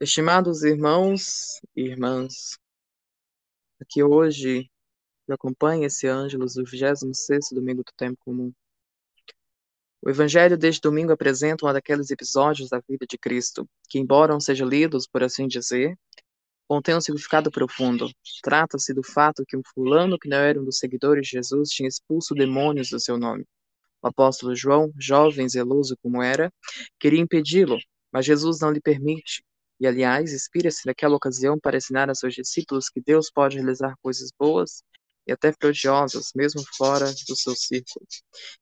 Estimados irmãos e irmãs, aqui hoje eu acompanho esse Ângelus do 26º domingo do tempo comum. O evangelho deste domingo apresenta um daqueles episódios da vida de Cristo, que embora não sejam lidos, por assim dizer, contém um significado profundo. Trata-se do fato que um fulano que não era um dos seguidores de Jesus tinha expulso demônios do seu nome. O apóstolo João, jovem zeloso como era, queria impedi-lo, mas Jesus não lhe permite. E, aliás, inspira-se naquela ocasião para ensinar a seus discípulos que Deus pode realizar coisas boas e até prodigiosas, mesmo fora do seu círculo,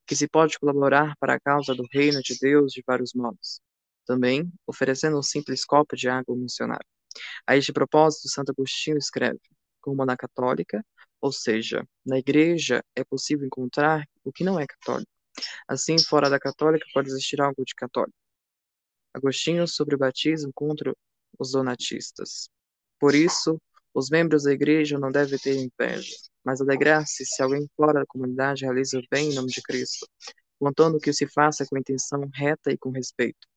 que se pode colaborar para a causa do reino de Deus de vários modos. Também, oferecendo um simples copo de água missionária. A este propósito, Santo Agostinho escreve: como na católica, ou seja, na igreja é possível encontrar o que não é católico. Assim, fora da católica pode existir algo de católico. Agostinho sobre o batismo contra os donatistas. Por isso, os membros da igreja não devem ter inveja, mas alegrar-se se alguém fora da comunidade realiza o bem em nome de Cristo, contando que se faça com intenção reta e com respeito.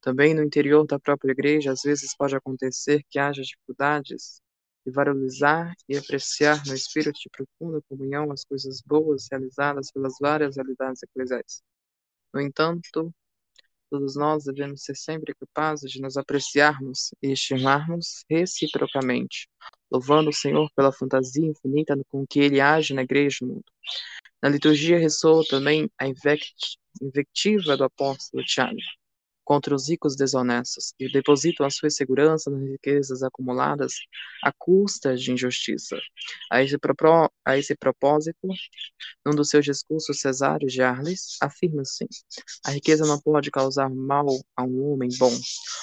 Também no interior da própria igreja, às vezes pode acontecer que haja dificuldades de valorizar e apreciar no espírito de profunda comunhão as coisas boas realizadas pelas várias realidades eclesiais. No entanto, todos nós devemos ser sempre capazes de nos apreciarmos e estimarmos reciprocamente, louvando o Senhor pela fantasia infinita com que Ele age na igreja e no mundo. Na liturgia ressoa também a invectiva do apóstolo Tiago, contra os ricos desonestos, que depositam a sua segurança nas riquezas acumuladas à custa de injustiça. A esse, propó a esse propósito, num dos seus discursos, Cesário de Arles afirma assim: a riqueza não pode causar mal a um homem bom,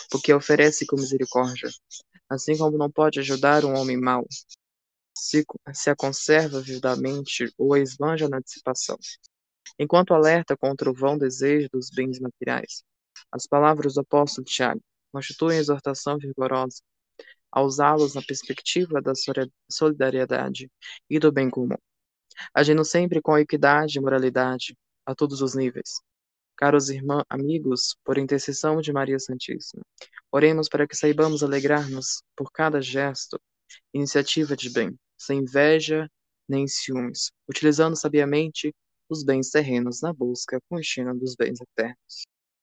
porque oferece com misericórdia, assim como não pode ajudar um homem mau, se, se a conserva vividamente ou a esbanja na dissipação. Enquanto alerta contra o vão desejo dos bens materiais, as palavras do apóstolo Tiago constituem exortação vigorosa a usá-los na perspectiva da solidariedade e do bem comum, agindo sempre com equidade e moralidade a todos os níveis. Caros irmãos, amigos, por intercessão de Maria Santíssima, oremos para que saibamos alegrar-nos por cada gesto, iniciativa de bem, sem inveja nem ciúmes, utilizando sabiamente os bens terrenos na busca contínua dos bens eternos.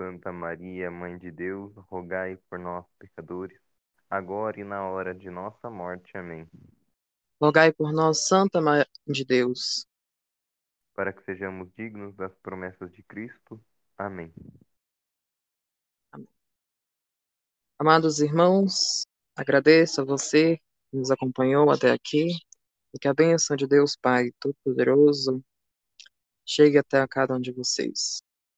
Santa Maria, Mãe de Deus, rogai por nós, pecadores, agora e na hora de nossa morte. Amém. Rogai por nós, Santa Mãe de Deus, para que sejamos dignos das promessas de Cristo. Amém. Amém. Amados irmãos, agradeço a você que nos acompanhou até aqui e que a bênção de Deus Pai Todo-Poderoso chegue até a cada um de vocês.